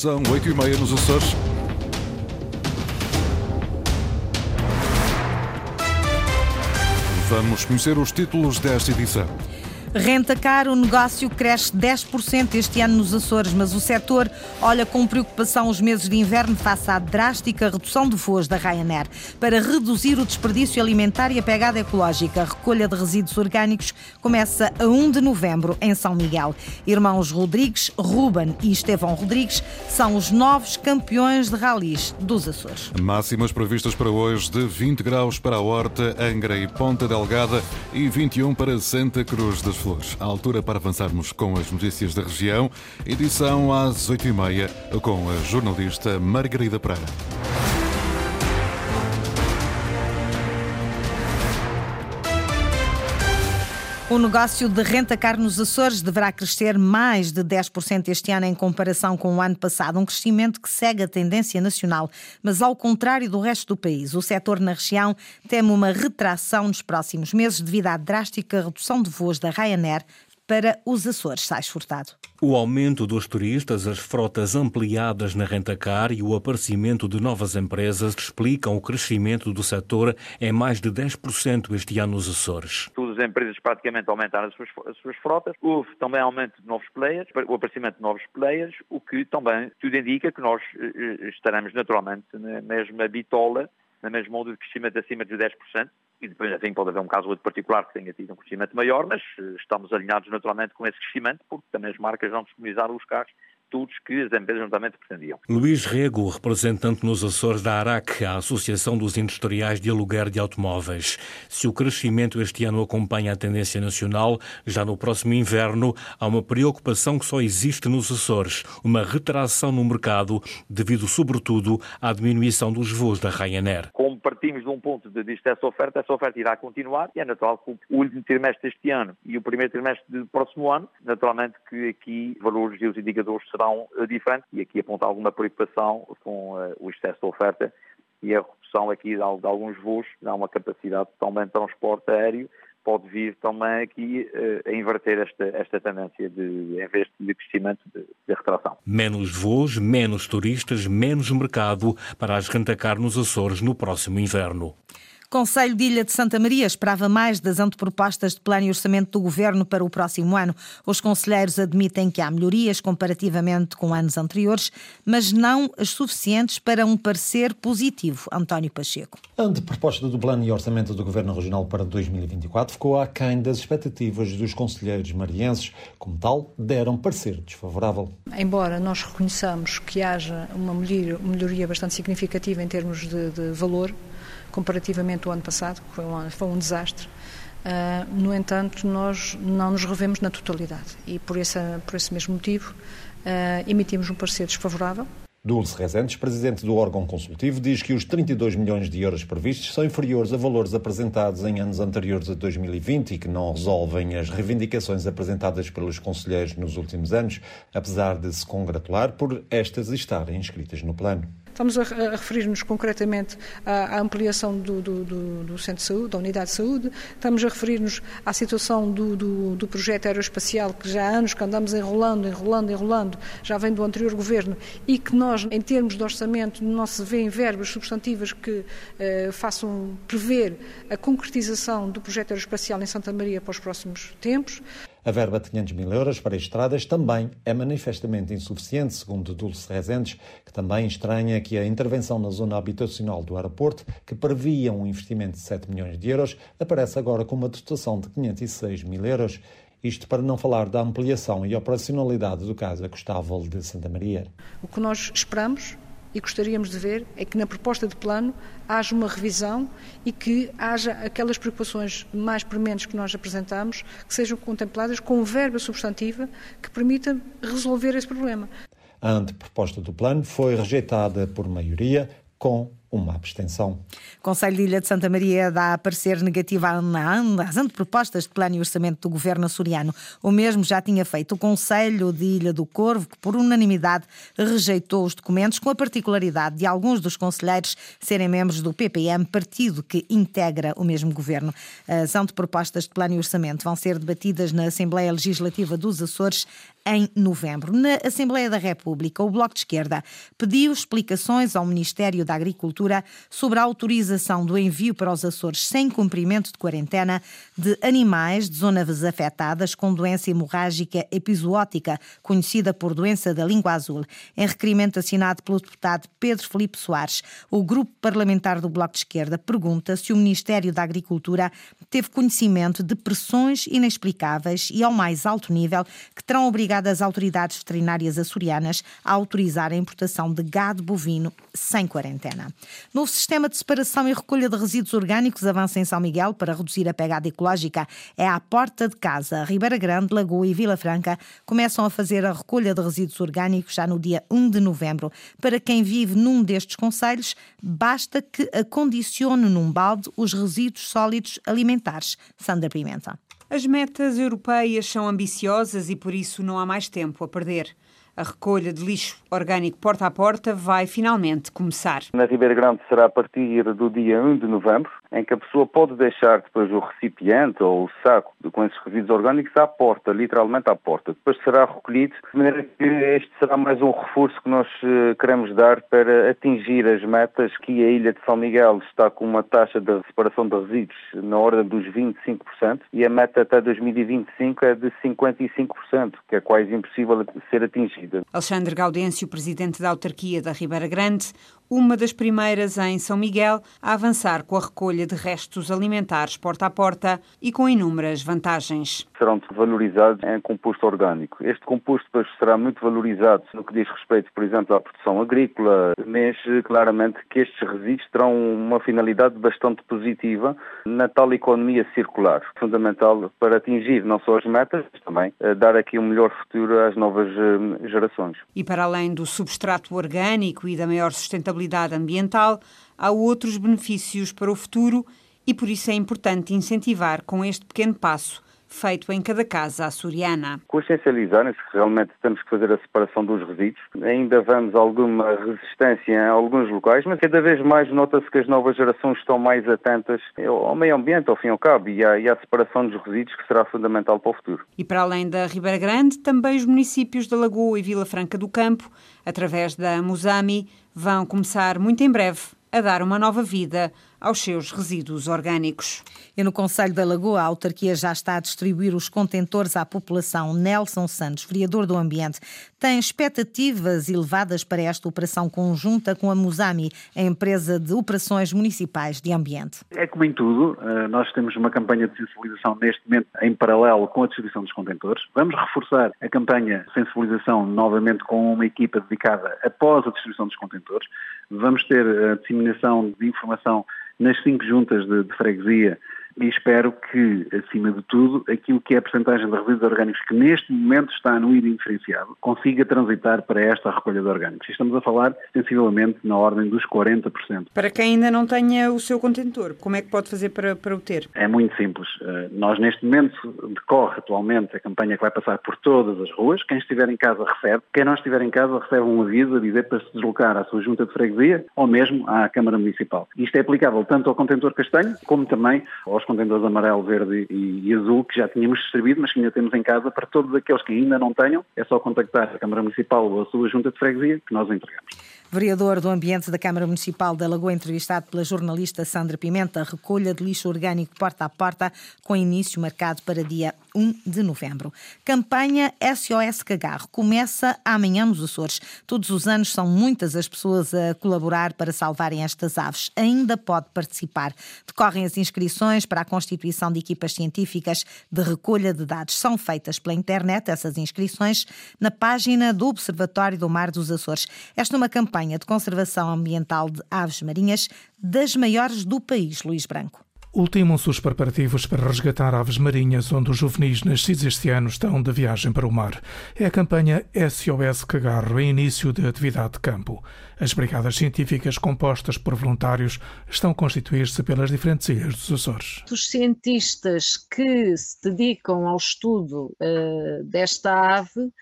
São oito e meia nos Açores. Vamos conhecer os títulos desta edição. Renta caro, o negócio cresce 10% este ano nos Açores, mas o setor olha com preocupação os meses de inverno face à drástica redução de voos da Ryanair. Para reduzir o desperdício alimentar e a pegada ecológica, a recolha de resíduos orgânicos começa a 1 de novembro em São Miguel. Irmãos Rodrigues, Ruben e Estevão Rodrigues são os novos campeões de ralis dos Açores. Máximas previstas para hoje de 20 graus para a Horta, Angra e Ponta Delgada e 21 para Santa Cruz das Flores. A altura para avançarmos com as notícias da região. Edição às 8h30 com a jornalista Margarida Pereira. O negócio de renta-car nos Açores deverá crescer mais de 10% este ano em comparação com o ano passado, um crescimento que segue a tendência nacional. Mas, ao contrário do resto do país, o setor na região teme uma retração nos próximos meses devido à drástica redução de voos da Ryanair para os Açores. Sais Furtado. O aumento dos turistas, as frotas ampliadas na rentacar e o aparecimento de novas empresas explicam o crescimento do setor em mais de 10% este ano nos Açores. Todas as empresas praticamente aumentaram as suas, as suas frotas. Houve também aumento de novos players, o aparecimento de novos players, o que também tudo indica que nós eh, eh, estaremos naturalmente na mesma bitola na mesma onda de crescimento acima de 10%, e depois assim pode haver um caso outro particular que tenha tido um crescimento maior, mas eh, estamos alinhados naturalmente com esse crescimento, porque também as marcas vão disponibilizar os carros que as empresas justamente pretendiam. Luís Rego, representante nos Açores da ARAC, a Associação dos Industriais de Aluguer de Automóveis. Se o crescimento este ano acompanha a tendência nacional, já no próximo inverno há uma preocupação que só existe nos Açores, uma retração no mercado devido sobretudo à diminuição dos voos da Ryanair. Como partimos de um ponto de vista dessa oferta, essa oferta irá continuar e é natural que o último trimestre deste ano e o primeiro trimestre do próximo ano, naturalmente que aqui valores e os indicadores serão serão eh, diferentes e aqui aponta alguma preocupação com uh, o excesso de oferta e a redução aqui de, alguns voos, dá uma capacidade também de transporte aéreo, pode vir também aqui uh, a inverter esta, esta tendência de, em vez de crescimento, de, de retração. Menos voos, menos turistas, menos mercado para as rentacar nos Açores no próximo inverno. Conselho de Ilha de Santa Maria esperava mais das antepropostas de plano e orçamento do governo para o próximo ano. Os conselheiros admitem que há melhorias comparativamente com anos anteriores, mas não as suficientes para um parecer positivo. António Pacheco. A anteproposta do plano e orçamento do governo regional para 2024 ficou aquém das expectativas dos conselheiros marienses. Como tal, deram parecer desfavorável. Embora nós reconheçamos que haja uma melhoria bastante significativa em termos de, de valor, comparativamente ao ano passado, que foi um, foi um desastre. Uh, no entanto, nós não nos revemos na totalidade e, por, essa, por esse mesmo motivo, uh, emitimos um parecer desfavorável. Dulce Rezentes, presidente do órgão consultivo, diz que os 32 milhões de euros previstos são inferiores a valores apresentados em anos anteriores a 2020 e que não resolvem as reivindicações apresentadas pelos conselheiros nos últimos anos, apesar de se congratular por estas estarem inscritas no plano. Estamos a, a referir-nos concretamente à, à ampliação do, do, do, do, Centro de Saúde, da Unidade de Saúde, estamos a referir-nos à situação do, projeto aeroespacial, que já há anos que andamos enrolando, enrolando, enrolando, já vem do anterior governo, e que nós, em termos de orçamento, não se vê em verbas substantivas que eh, façam prever a concretização do projeto aeroespacial em Santa Maria para os próximos tempos. A verba de 500 mil euros para estradas também é manifestamente insuficiente, segundo Dulce Rezentes, que também estranha que a intervenção na zona habitacional do aeroporto, que previa um investimento de 7 milhões de euros, aparece agora com uma dotação de 506 mil euros. Isto para não falar da ampliação e operacionalidade do caso Acostável de Santa Maria. O que nós esperamos e gostaríamos de ver é que na proposta de plano haja uma revisão e que haja aquelas preocupações mais prementes que nós apresentamos que sejam contempladas com verba substantiva que permita resolver esse problema. A anteproposta do plano foi rejeitada por maioria com uma abstenção. O Conselho de Ilha de Santa Maria dá a parecer negativo às antepropostas de plano e orçamento do governo açoriano. O mesmo já tinha feito o Conselho de Ilha do Corvo, que por unanimidade rejeitou os documentos, com a particularidade de alguns dos conselheiros serem membros do PPM, partido que integra o mesmo governo. As antepropostas de plano e orçamento vão ser debatidas na Assembleia Legislativa dos Açores em novembro. Na Assembleia da República, o Bloco de Esquerda pediu explicações ao Ministério da Agricultura sobre a autorização do envio para os Açores sem cumprimento de quarentena de animais de zonas afetadas com doença hemorrágica episótica, conhecida por doença da língua azul. Em requerimento assinado pelo deputado Pedro Felipe Soares, o grupo parlamentar do Bloco de Esquerda pergunta se o Ministério da Agricultura teve conhecimento de pressões inexplicáveis e ao mais alto nível que terão obrigado obrigado as autoridades veterinárias açorianas a autorizar a importação de gado bovino sem quarentena. Novo sistema de separação e recolha de resíduos orgânicos avança em São Miguel para reduzir a pegada ecológica. É à porta de casa. Ribeira Grande, Lagoa e Vila Franca começam a fazer a recolha de resíduos orgânicos já no dia 1 de novembro. Para quem vive num destes conselhos, basta que acondicione num balde os resíduos sólidos alimentares. Sandra Pimenta. As metas europeias são ambiciosas e por isso não há mais tempo a perder. A recolha de lixo orgânico porta a porta vai finalmente começar. Na Ribeira Grande será a partir do dia 1 de novembro, em que a pessoa pode deixar depois o recipiente ou o saco com esses resíduos orgânicos à porta, literalmente à porta. Depois será recolhido, de maneira que este será mais um reforço que nós eh, queremos dar para atingir as metas que a Ilha de São Miguel está com uma taxa de separação de resíduos na ordem dos 25% e a meta até 2025 é de 55%, que é quase impossível ser atingida. Alexandre Gaudêncio, presidente da autarquia da Ribeira Grande, uma das primeiras em São Miguel a avançar com a recolha de restos alimentares porta a porta e com inúmeras vantagens. Serão valorizados em composto orgânico. Este composto depois será muito valorizado no que diz respeito, por exemplo, à produção agrícola, mas claramente que estes resíduos terão uma finalidade bastante positiva na tal economia circular, fundamental para atingir não só as metas, mas também eh, dar aqui um melhor futuro às novas eh, gerações. E para além do substrato orgânico e da maior sustentabilidade ambiental, há outros benefícios para o futuro e por isso é importante incentivar com este pequeno passo feito em cada casa açoriana. Consciencializarem-se que realmente temos que fazer a separação dos resíduos. Ainda vemos alguma resistência em alguns locais, mas cada vez mais nota-se que as novas gerações estão mais atentas ao meio ambiente, ao fim e ao cabo, e à, e à separação dos resíduos, que será fundamental para o futuro. E para além da Ribeira Grande, também os municípios da Lagoa e Vila Franca do Campo, através da Musami, vão começar muito em breve a dar uma nova vida aos seus resíduos orgânicos. E no Conselho da Lagoa, a autarquia já está a distribuir os contentores à população. Nelson Santos, vereador do Ambiente, tem expectativas elevadas para esta operação conjunta com a Musami, a empresa de operações municipais de ambiente. É como em tudo, eh, nós temos uma campanha de sensibilização neste momento em paralelo com a distribuição dos contentores. Vamos reforçar a campanha de sensibilização novamente com uma equipa dedicada após a distribuição dos contentores. Vamos ter a disseminação de informação nas cinco juntas de, de freguesia e espero que, acima de tudo, aquilo que é a percentagem de resíduos orgânicos que neste momento está no IDA inferenciado consiga transitar para esta recolha de orgânicos. E estamos a falar sensivelmente na ordem dos 40%. Para quem ainda não tenha o seu contentor, como é que pode fazer para, para o ter? É muito simples. Eh, nós, neste momento, decorre atualmente a campanha que vai passar por todas as ruas. Quem estiver em casa recebe. Quem não estiver em casa recebe um aviso a dizer para se deslocar à sua junta de freguesia ou mesmo à Câmara Municipal. Isto é aplicável tanto ao contentor castanho como também aos contentores amarelo, verde e, e, azul que já tínhamos distribuído, mas que ainda temos em casa para todos aqueles que ainda não tenham. É só contactar a Câmara Municipal ou a sua Junta de Freguesia que nós entregamos. Vereador do Ambiente da Câmara Municipal da Lagoa, entrevistado pela jornalista Sandra Pimenta, recolha de lixo orgânico porta a porta, com início marcado para dia 1 de novembro. Campanha SOS Cagarro começa amanhã nos Açores. Todos os anos são muitas as pessoas a colaborar para salvarem estas aves. Ainda pode participar. Decorrem as inscrições para a constituição de equipas científicas de recolha de dados. São feitas pela internet essas inscrições na página do Observatório do Mar dos Açores. Esta é uma campanha de conservação ambiental de aves marinhas das maiores do país, Luís Branco. Ultimam-se os preparativos para resgatar aves marinhas, onde os juvenis nascidos este ano estão de viagem para o mar. É a campanha SOS Cagarro, em início de atividade de campo. As brigadas científicas, compostas por voluntários, estão a constituir-se pelas diferentes ilhas dos Açores. Os cientistas que se dedicam ao estudo uh, desta ave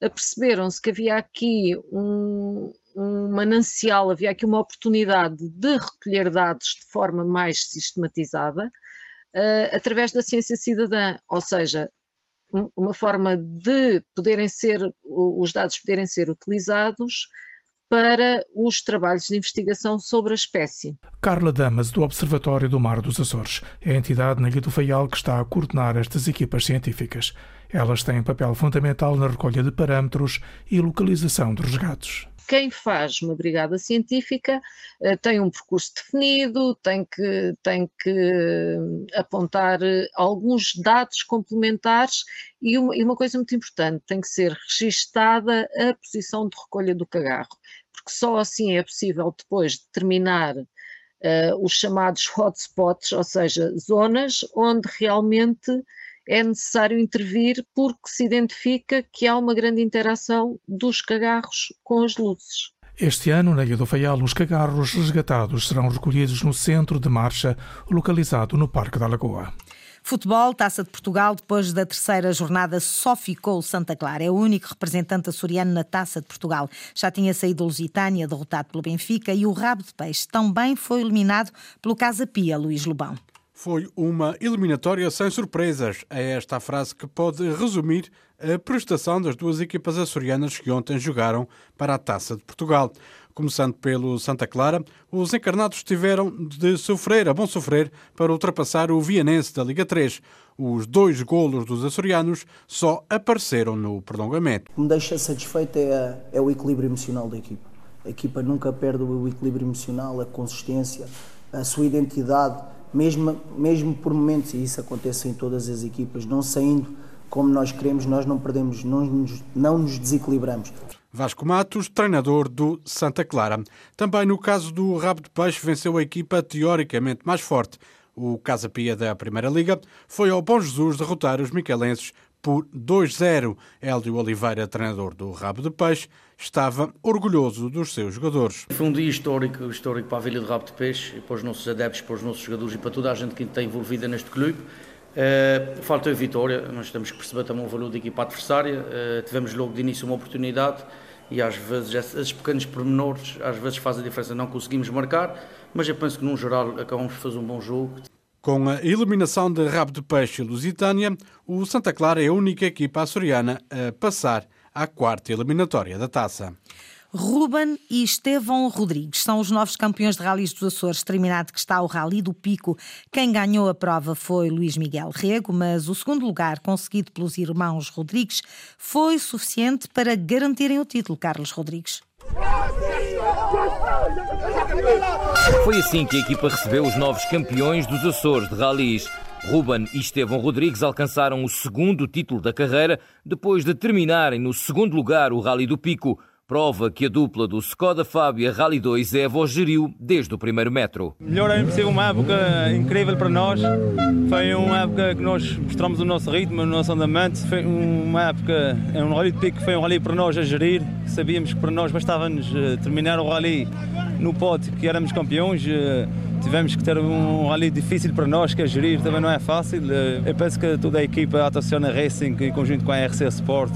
perceberam-se que havia aqui um, um manancial, havia aqui uma oportunidade de recolher dados de forma mais sistematizada uh, através da ciência cidadã, ou seja, uma forma de poderem ser, os dados poderem ser utilizados para os trabalhos de investigação sobre a espécie. Carla Damas, do Observatório do Mar dos Açores, é a entidade na Ilha do Faial que está a coordenar estas equipas científicas. Elas têm papel fundamental na recolha de parâmetros e localização dos resgates quem faz uma brigada científica uh, tem um percurso definido, tem que, tem que eh, apontar eh, alguns dados complementares e uma, e uma coisa muito importante, tem que ser registada a posição de recolha do cagarro, porque só assim é possível depois determinar uh, os chamados hotspots, ou seja, zonas onde realmente é necessário intervir porque se identifica que há uma grande interação dos cagarros com as luzes. Este ano, na Ilha do Faial, os cagarros resgatados serão recolhidos no centro de marcha, localizado no Parque da Lagoa. Futebol, Taça de Portugal, depois da terceira jornada só ficou o Santa Clara. É o único representante açoriano na Taça de Portugal. Já tinha saído o Lusitânia, derrotado pelo Benfica, e o Rabo de Peixe também foi eliminado pelo Casa Pia, Luís Lobão. Foi uma eliminatória sem surpresas. É esta a frase que pode resumir a prestação das duas equipas açorianas que ontem jogaram para a Taça de Portugal. Começando pelo Santa Clara, os encarnados tiveram de sofrer, a bom sofrer, para ultrapassar o Vianense da Liga 3. Os dois golos dos açorianos só apareceram no prolongamento. O que me deixa satisfeito é, é o equilíbrio emocional da equipa. A equipa nunca perde o equilíbrio emocional, a consistência, a sua identidade mesmo, mesmo por momentos, e isso acontece em todas as equipas, não saindo como nós queremos, nós não perdemos, não nos, não nos desequilibramos. Vasco Matos, treinador do Santa Clara. Também no caso do Rabo de Peixe, venceu a equipa teoricamente mais forte. O Casa Pia da Primeira Liga foi ao Bom Jesus derrotar os miquelenses por 2-0. Hélio Oliveira, treinador do Rabo de Peixe, estava orgulhoso dos seus jogadores. Foi um dia histórico, histórico para a Vila de Rabo de Peixe, para os nossos adeptos, para os nossos jogadores e para toda a gente que está envolvida neste clube. Uh, falta a vitória, nós temos que perceber também o valor da equipa adversária. Uh, tivemos logo de início uma oportunidade e às vezes esses pequenos pormenores às vezes fazem a diferença, não conseguimos marcar, mas eu penso que num geral acabamos de fazer um bom jogo. Com a eliminação de Rabo de Peixe e Lusitânia, o Santa Clara é a única equipa açoriana a passar à quarta eliminatória da taça. Ruben e Estevão Rodrigues são os novos campeões de ralis dos Açores, terminado que está o Rally do Pico. Quem ganhou a prova foi Luís Miguel Rego, mas o segundo lugar, conseguido pelos irmãos Rodrigues, foi suficiente para garantirem o título, Carlos Rodrigues. Foi assim que a equipa recebeu os novos campeões dos Açores de Ralis. Ruben e Estevão Rodrigues alcançaram o segundo título da carreira depois de terminarem no segundo lugar o Rally do Pico, prova que a dupla do Skoda Fábia Rally 2 Evo geriu desde o primeiro metro. Melhor é impossível, uma época incrível para nós. Foi uma época que nós mostramos o nosso ritmo, o nosso andamento. Foi uma época, é um Rally de Pico, foi um Rally para nós a gerir. Sabíamos que para nós bastava-nos eh, terminar o Rally no pote, que éramos campeões eh, tivemos que ter um rally difícil para nós, que é gerir, também não é fácil. Eh, eu penso que toda a equipa, a Atacciona Racing, em conjunto com a RC Sport,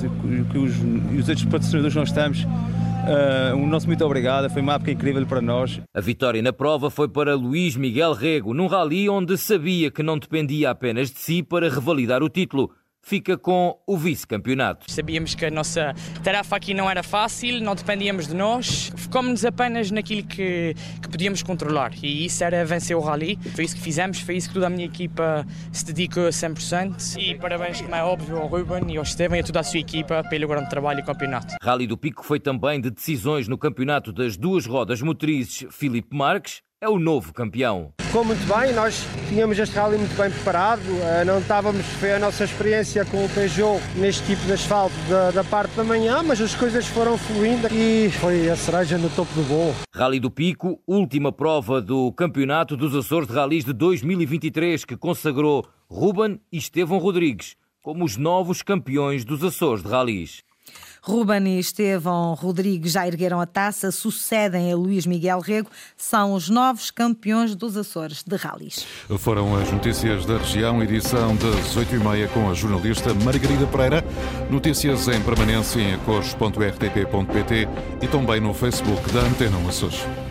que os, e os outros patrocinadores que nós temos, uh, o nosso muito obrigado, foi uma época incrível para nós. A vitória na prova foi para Luís Miguel Rego, num rally onde sabia que não dependia apenas de si para revalidar o título fica com o vice-campeonato. Sabíamos que a nossa tarefa aqui não era fácil, não dependíamos de nós, focámos-nos apenas naquilo que, que podíamos controlar e isso era vencer o Rally. Foi isso que fizemos, foi isso que toda a minha equipa se dedicou a 100% e parabéns, como é óbvio, ao Ruben e ao Esteban e a toda a sua equipa pelo grande trabalho e campeonato. Rally do Pico foi também de decisões no campeonato das duas rodas motrizes Filipe Marques é o novo campeão. Ficou muito bem, nós tínhamos este rally muito bem preparado, eh, não estávamos, foi a nossa experiência com o Peugeot neste tipo de asfalto da, da parte da manhã, mas as coisas foram fluindo e foi a cereja no topo do bolo. Rally do Pico, última prova do Campeonato dos Açores de Rallys de 2023, que consagrou Ruben e Estevão Rodrigues como os novos campeões dos Açores de Rallys. Ruben e Estevão Rodrigues já ergueram a taça, sucedem a Luís Miguel Rego, são os novos campeões dos Açores de Rallys. Foram as notícias da região, edição das 8h30 com a jornalista Margarida Pereira. Notícias em permanência em acores.rtp.pt e também no Facebook da Antena Açores.